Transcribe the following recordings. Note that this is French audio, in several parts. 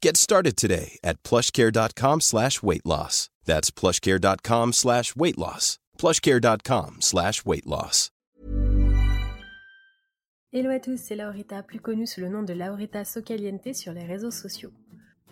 Get started today at plushcare.com slash weight loss. That's plushcare.com slash weight loss. plushcare.com slash weight loss. Hello à tous, c'est Laurita, plus connue sous le nom de Laurita Socaliente sur les réseaux sociaux.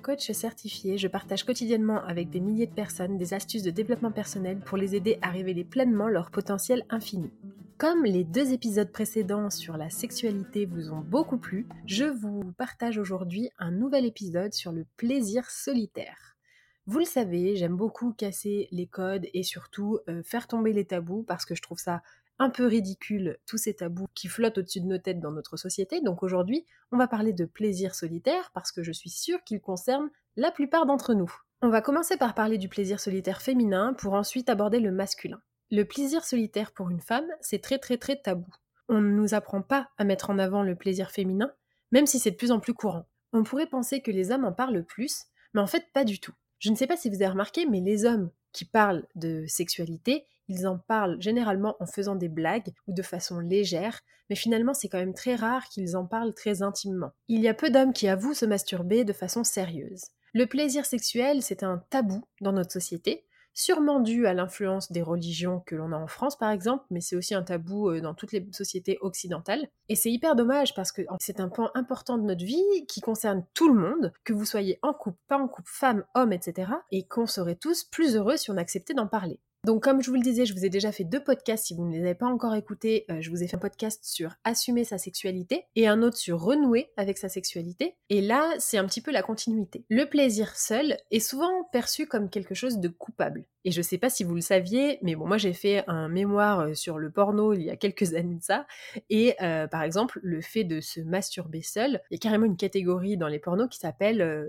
Coach certifié, je partage quotidiennement avec des milliers de personnes des astuces de développement personnel pour les aider à révéler pleinement leur potentiel infini. Comme les deux épisodes précédents sur la sexualité vous ont beaucoup plu, je vous partage aujourd'hui un nouvel épisode sur le plaisir solitaire. Vous le savez, j'aime beaucoup casser les codes et surtout euh, faire tomber les tabous parce que je trouve ça un peu ridicule, tous ces tabous qui flottent au-dessus de nos têtes dans notre société. Donc aujourd'hui, on va parler de plaisir solitaire parce que je suis sûre qu'il concerne la plupart d'entre nous. On va commencer par parler du plaisir solitaire féminin pour ensuite aborder le masculin. Le plaisir solitaire pour une femme, c'est très très très tabou. On ne nous apprend pas à mettre en avant le plaisir féminin, même si c'est de plus en plus courant. On pourrait penser que les hommes en parlent plus, mais en fait pas du tout. Je ne sais pas si vous avez remarqué, mais les hommes qui parlent de sexualité, ils en parlent généralement en faisant des blagues ou de façon légère, mais finalement c'est quand même très rare qu'ils en parlent très intimement. Il y a peu d'hommes qui avouent se masturber de façon sérieuse. Le plaisir sexuel, c'est un tabou dans notre société, sûrement dû à l'influence des religions que l'on a en France par exemple, mais c'est aussi un tabou euh, dans toutes les sociétés occidentales. Et c'est hyper dommage parce que c'est un point important de notre vie qui concerne tout le monde, que vous soyez en couple, pas en couple, femme, homme, etc. Et qu'on serait tous plus heureux si on acceptait d'en parler. Donc comme je vous le disais, je vous ai déjà fait deux podcasts. Si vous ne les avez pas encore écoutés, euh, je vous ai fait un podcast sur assumer sa sexualité et un autre sur renouer avec sa sexualité. Et là, c'est un petit peu la continuité. Le plaisir seul est souvent perçu comme quelque chose de coupable. Et je sais pas si vous le saviez, mais bon, moi j'ai fait un mémoire euh, sur le porno il y a quelques années de ça. Et euh, par exemple, le fait de se masturber seul, il y a carrément une catégorie dans les pornos qui s'appelle euh,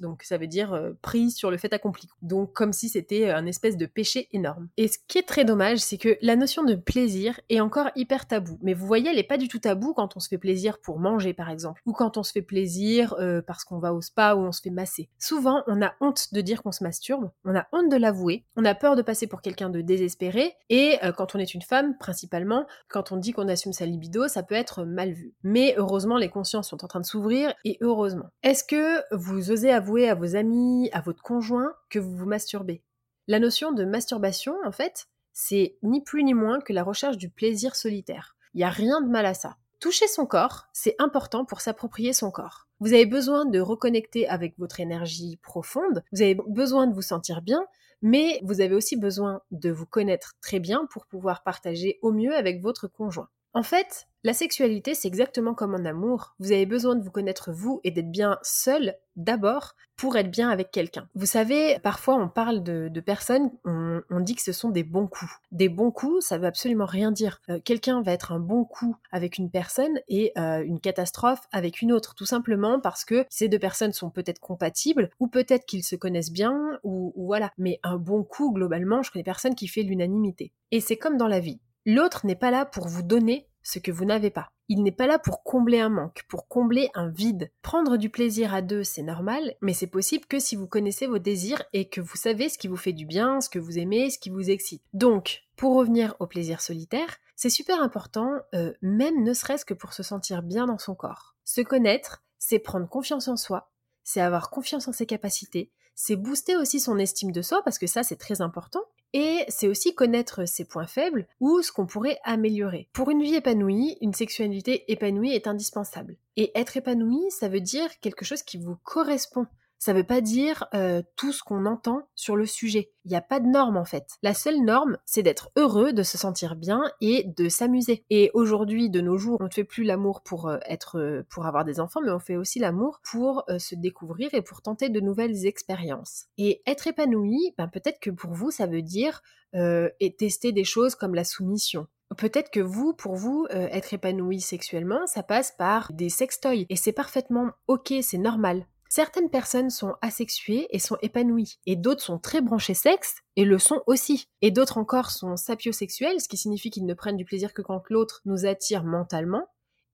donc ça veut dire prise sur le fait accompli. Donc comme si c'était un espèce de péché énorme. Et ce qui est très dommage, c'est que la notion de plaisir est encore hyper tabou. Mais vous voyez, elle est pas du tout tabou quand on se fait plaisir pour manger par exemple, ou quand on se fait plaisir parce qu'on va au spa ou on se fait masser. Souvent, on a honte de dire qu'on se masturbe, on a honte de l'avouer on a peur de passer pour quelqu'un de désespéré, et euh, quand on est une femme, principalement, quand on dit qu'on assume sa libido, ça peut être mal vu. Mais heureusement, les consciences sont en train de s'ouvrir, et heureusement. Est-ce que vous osez avouer à vos amis, à votre conjoint, que vous vous masturbez? La notion de masturbation, en fait, c'est ni plus ni moins que la recherche du plaisir solitaire. Il n'y a rien de mal à ça. Toucher son corps, c'est important pour s'approprier son corps. Vous avez besoin de reconnecter avec votre énergie profonde, vous avez besoin de vous sentir bien, mais vous avez aussi besoin de vous connaître très bien pour pouvoir partager au mieux avec votre conjoint. En fait, la sexualité, c'est exactement comme en amour. Vous avez besoin de vous connaître vous et d'être bien seul d'abord pour être bien avec quelqu'un. Vous savez, parfois on parle de, personnes, on, dit que ce sont des bons coups. Des bons coups, ça veut absolument rien dire. Euh, quelqu'un va être un bon coup avec une personne et euh, une catastrophe avec une autre, tout simplement parce que ces deux personnes sont peut-être compatibles ou peut-être qu'ils se connaissent bien ou, voilà. Mais un bon coup, globalement, je connais personne qui fait l'unanimité. Et c'est comme dans la vie. L'autre n'est pas là pour vous donner ce que vous n'avez pas. Il n'est pas là pour combler un manque, pour combler un vide. Prendre du plaisir à deux, c'est normal, mais c'est possible que si vous connaissez vos désirs et que vous savez ce qui vous fait du bien, ce que vous aimez, ce qui vous excite. Donc, pour revenir au plaisir solitaire, C'est super important, euh, même ne serait-ce que pour se sentir bien dans son corps. Se connaître, c'est prendre confiance en soi, c'est avoir confiance en ses capacités, c'est booster aussi son estime de soi, parce que ça c'est très important, et c'est aussi connaître ses points faibles ou ce qu'on pourrait améliorer. Pour une vie épanouie, une sexualité épanouie est indispensable. Et être épanoui, ça veut dire quelque chose qui vous correspond. Ça veut pas dire euh, tout ce qu'on entend sur le sujet. Il n'y a pas de norme en fait. La seule norme, c'est d'être heureux, de se sentir bien et de s'amuser. Et aujourd'hui, de nos jours, on ne fait plus l'amour pour euh, être, euh, pour avoir des enfants, mais on fait aussi l'amour pour se découvrir et pour tenter de nouvelles expériences. Et être épanoui, ben peut-être que pour vous, ça veut dire et tester des choses comme la soumission, Peut-être que vous, pour vous, être épanoui sexuellement, ça passe par des sextoys. Et c'est parfaitement ok, c'est normal. Certaines personnes sont asexuées et sont épanouies, et d'autres sont très branchées sexe et le sont aussi. Et d'autres encore sont sapiosexuels, ce qui signifie qu'ils ne prennent du plaisir que quand l'autre nous attire mentalement,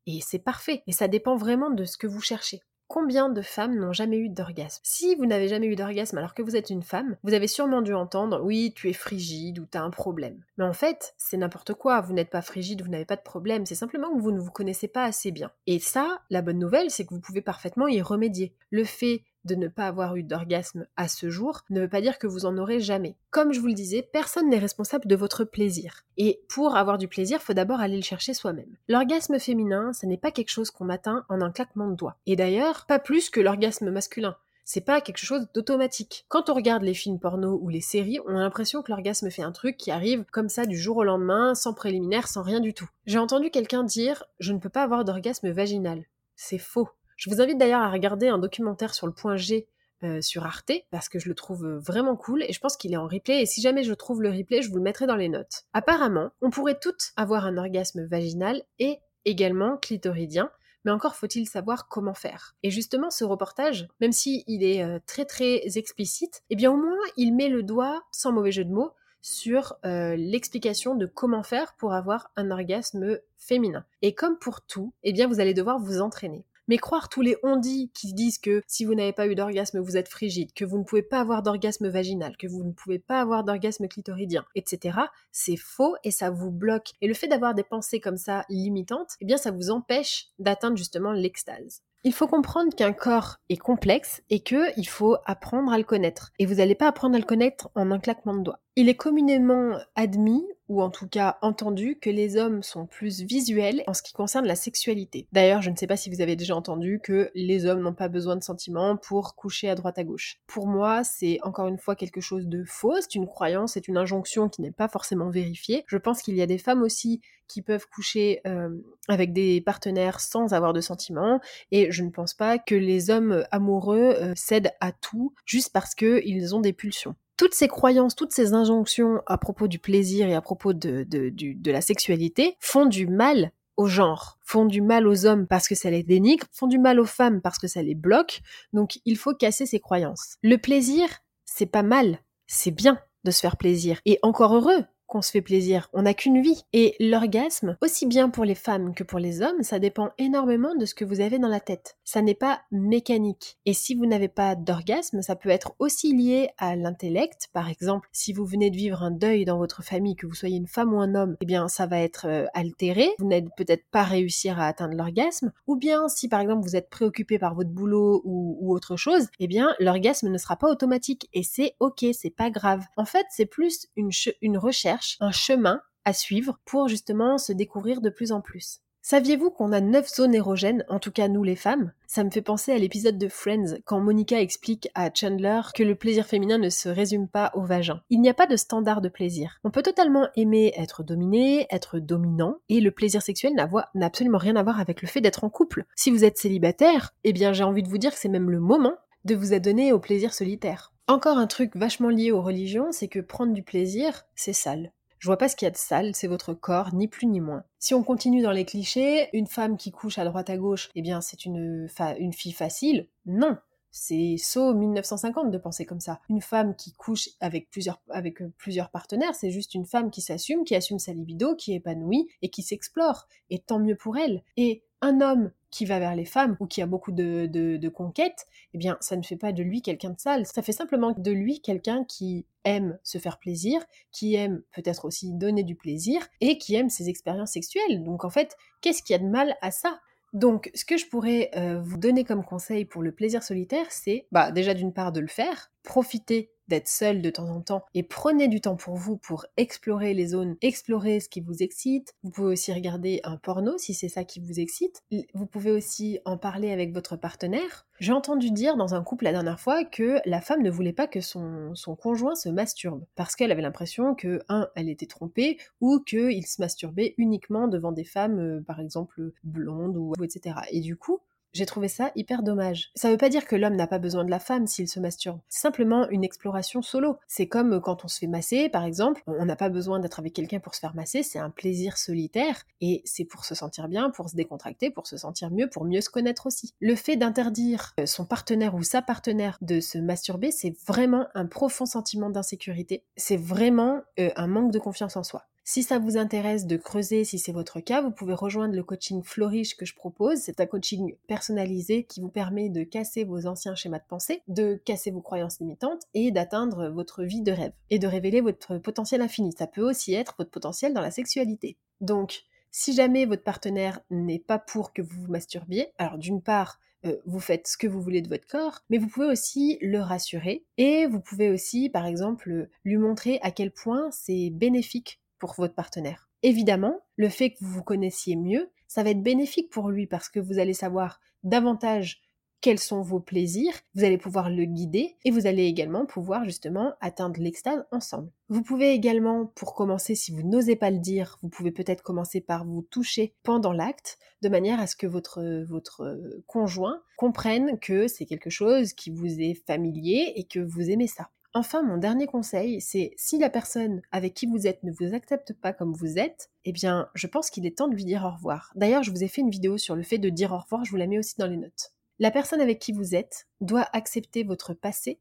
et c'est parfait. Et ça dépend vraiment de ce que vous cherchez. Combien de femmes n'ont jamais eu d'orgasme Si vous n'avez jamais eu d'orgasme alors que vous êtes une femme, vous avez sûrement dû entendre oui, tu es frigide ou tu as un problème. Mais en fait, c'est n'importe quoi, vous n'êtes pas frigide, vous n'avez pas de problème, c'est simplement que vous ne vous connaissez pas assez bien. Et ça, la bonne nouvelle, c'est que vous pouvez parfaitement y remédier. Le fait de ne pas avoir eu d'orgasme à ce jour ne veut pas dire que vous en aurez jamais. Comme je vous le disais, personne n'est responsable de votre plaisir. Et pour avoir du plaisir, faut d'abord aller le chercher soi-même. L'orgasme féminin, ce n'est pas quelque chose qu'on atteint en un claquement de doigts. Et d'ailleurs, pas plus que l'orgasme masculin. C'est pas quelque chose d'automatique. Quand on regarde les films porno ou les séries, on a l'impression que l'orgasme fait un truc qui arrive comme ça du jour au lendemain, sans préliminaire, sans rien du tout. J'ai entendu quelqu'un dire Je ne peux pas avoir d'orgasme vaginal. C'est faux. Je vous invite d'ailleurs à regarder un documentaire sur le point G euh, sur Arte parce que je le trouve vraiment cool et je pense qu'il est en replay et si jamais je trouve le replay, je vous le mettrai dans les notes. Apparemment, on pourrait toutes avoir un orgasme vaginal et également clitoridien, mais encore faut-il savoir comment faire. Et justement, ce reportage, même s'il est euh, très très explicite, eh bien au moins il met le doigt, sans mauvais jeu de mots, sur euh, l'explication de comment faire pour avoir un orgasme féminin. Et comme pour tout, eh bien vous allez devoir vous entraîner. Mais croire tous les on-dit qui disent que si vous n'avez pas eu d'orgasme, vous êtes frigide, que vous ne pouvez pas avoir d'orgasme vaginal, que vous ne pouvez pas avoir d'orgasme clitoridien, etc., c'est faux et ça vous bloque. Et le fait d'avoir des pensées comme ça limitantes, eh bien ça vous empêche d'atteindre justement l'extase. Il faut comprendre qu'un corps est complexe et qu'il faut apprendre à le connaître. Et vous n'allez pas apprendre à le connaître en un claquement de doigts. Il est communément admis ou en tout cas entendu que les hommes sont plus visuels en ce qui concerne la sexualité. D'ailleurs, je ne sais pas si vous avez déjà entendu que les hommes n'ont pas besoin de sentiments pour coucher à droite à gauche. Pour moi, c'est encore une fois quelque chose de faux, c'est une croyance, c'est une injonction qui n'est pas forcément vérifiée. Je pense qu'il y a des femmes aussi qui peuvent coucher euh, avec des partenaires sans avoir de sentiments et je ne pense pas que les hommes amoureux euh, cèdent à tout juste parce qu'ils ont des pulsions toutes ces croyances, toutes ces injonctions à propos du plaisir et à propos de, de, la sexualité font du mal au genre, font du mal aux hommes parce que ça les dénigre, font du mal aux femmes parce que ça les bloque. Donc il faut casser ces croyances. Le plaisir, c'est pas mal, c'est bien de se faire plaisir. Et encore heureux, qu'on se fait plaisir. On n'a qu'une vie. Et l'orgasme, aussi bien pour les femmes que pour les hommes, ça dépend énormément de ce que vous avez dans la tête. Ça n'est pas mécanique. Et si vous n'avez pas d'orgasme, ça peut être aussi lié à l'intellect. Par exemple, si vous venez de vivre un deuil dans votre famille, que vous soyez une femme ou un homme, eh bien ça va être euh, altéré. Vous n'allez peut-être pas réussir à atteindre l'orgasme. Ou bien si par exemple vous êtes préoccupé par votre boulot ou, autre chose, eh bien l'orgasme ne sera pas automatique. Et c'est ok, c'est pas grave. En fait, c'est plus une, une recherche un chemin à suivre pour justement se découvrir de plus en plus. Saviez-vous qu'on a 9 zones érogènes, en tout cas nous les femmes? Ça me fait penser à l'épisode de Friends quand Monica explique à Chandler que le plaisir féminin ne se résume pas au vagin. Il n'y a pas de standard de plaisir. On peut totalement aimer être dominé, être dominant, et le plaisir sexuel n'a absolument rien à voir avec le fait d'être en couple. Si vous êtes célibataire, eh bien j'ai envie de vous dire que c'est même le moment de vous adonner au plaisir solitaire. Encore un truc vachement lié aux religions, c'est que prendre du plaisir, c'est sale. Je vois pas ce qu'il y a de sale, c'est votre corps, ni plus ni moins. Si on continue dans les clichés, une femme qui couche à droite à gauche, eh bien c'est une, fille facile. Non, c'est saut 1950 de penser comme ça. Une femme qui couche avec plusieurs, avec euh, plusieurs partenaires, c'est juste une femme qui s'assume, qui assume sa libido, qui est épanouie et qui s'explore. Et tant mieux pour elle. Et un homme qui va vers les femmes ou qui a beaucoup de, conquêtes, eh bien, ça ne fait pas de lui quelqu'un de sale. Ça fait simplement de lui quelqu'un qui aime se faire plaisir, qui aime peut-être aussi donner du plaisir et qui aime ses expériences sexuelles. Donc, en fait, qu'est-ce qu'il y a de mal à ça? Donc, ce que je pourrais euh, vous donner comme conseil pour le plaisir solitaire, c'est bah, déjà d'une part de le faire, profiter d'être seul de temps en temps et prenez du temps pour vous pour explorer les zones, explorer ce qui vous excite. Vous pouvez aussi regarder un porno si c'est ça qui vous excite. Vous pouvez aussi en parler avec votre partenaire. J'ai entendu dire dans un couple la dernière fois que la femme ne voulait pas que son, conjoint se masturbe parce qu'elle avait l'impression que, un, elle était trompée ou qu'il se masturbait uniquement devant des femmes, euh, par exemple, blondes ou etc. Et du coup, j'ai trouvé ça hyper dommage. Ça veut pas dire que l'homme n'a pas besoin de la femme s'il se masturbe. C'est simplement une exploration solo. C'est comme quand on se fait masser, par exemple. On n'a pas besoin d'être avec quelqu'un pour se faire masser. C'est un plaisir solitaire. Et c'est pour se sentir bien, pour se décontracter, pour se sentir mieux, pour mieux se connaître aussi. Le fait d'interdire son partenaire ou sa partenaire de se masturber, c'est vraiment un profond sentiment d'insécurité. C'est vraiment euh, un manque de confiance en soi. Si ça vous intéresse de creuser, si c'est votre cas, vous pouvez rejoindre le coaching Flourish que je propose. C'est un coaching personnalisé qui vous permet de casser vos anciens schémas de pensée, de casser vos croyances limitantes et d'atteindre votre vie de rêve et de révéler votre potentiel infini. Ça peut aussi être votre potentiel dans la sexualité. Donc, si jamais votre partenaire n'est pas pour que vous vous masturbiez, alors d'une part, euh, vous faites ce que vous voulez de votre corps, mais vous pouvez aussi le rassurer et vous pouvez aussi, par exemple, lui montrer à quel point c'est bénéfique pour votre partenaire. Évidemment, le fait que vous vous connaissiez mieux, ça va être bénéfique pour lui parce que vous allez savoir davantage quels sont vos plaisirs, vous allez pouvoir le guider et vous allez également pouvoir justement atteindre l'extase ensemble. Vous pouvez également, pour commencer, si vous n'osez pas le dire, vous pouvez peut-être commencer par vous toucher pendant l'acte, de manière à ce que votre, votre conjoint comprenne que c'est quelque chose qui vous est familier et que vous aimez ça. Enfin, mon dernier conseil, c'est si la personne avec qui vous êtes ne vous accepte pas comme vous êtes, eh bien, je pense qu'il est temps de lui dire au revoir. D'ailleurs, je vous ai fait une vidéo sur le fait de dire au revoir, je vous la mets aussi dans les notes. La personne avec qui vous êtes doit accepter votre passé,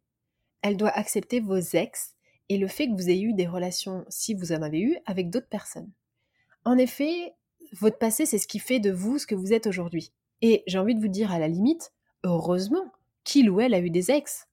elle doit accepter vos ex et le fait que vous ayez eu des relations, si vous en avez eu, avec d'autres personnes. En effet, votre passé, c'est ce qui fait de vous ce que vous êtes aujourd'hui. Et j'ai envie de vous dire à la limite, heureusement qu'il ou elle a eu des ex.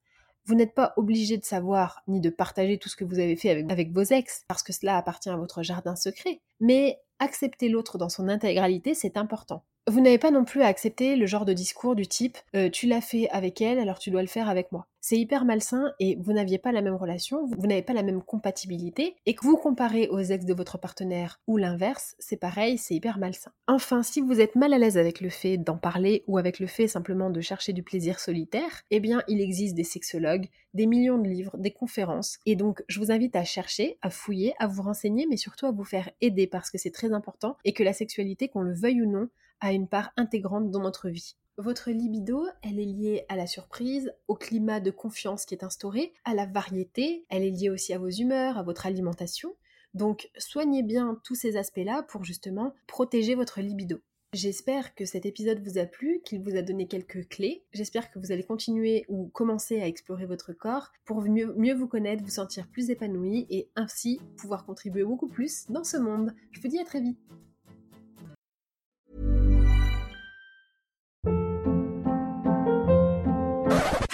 Vous n'êtes pas obligé de savoir ni de partager tout ce que vous avez fait avec, vos ex, parce que cela appartient à votre jardin secret, mais accepter l'autre dans son intégralité, c'est important. Vous n'avez pas non plus à accepter le genre de discours du type euh, tu l'as fait avec elle, alors tu dois le faire avec moi. C'est hyper malsain et vous n'aviez pas la même relation, vous n'avez pas la même compatibilité, et que vous comparez aux ex de votre partenaire ou l'inverse, c'est pareil, c'est hyper malsain. Enfin, si vous êtes mal à l'aise avec le fait d'en parler ou avec le fait simplement de chercher du plaisir solitaire, eh bien il existe des sexologues, des millions de livres, des conférences, et donc je vous invite à chercher, à fouiller, à vous renseigner, mais surtout à vous faire aider parce que c'est très important et que la sexualité, qu'on le veuille ou non, a une part intégrante dans notre vie. Votre libido, elle est liée à la surprise, au climat de confiance qui est instauré, à la variété, elle est liée aussi à vos humeurs, à votre alimentation. Donc soignez bien tous ces aspects-là pour justement protéger votre libido. J'espère que cet épisode vous a plu, qu'il vous a donné quelques clés. J'espère que vous allez continuer ou commencer à explorer votre corps pour mieux, mieux, vous connaître, vous sentir plus épanoui et ainsi pouvoir contribuer beaucoup plus dans ce monde. Je vous dis à très vite.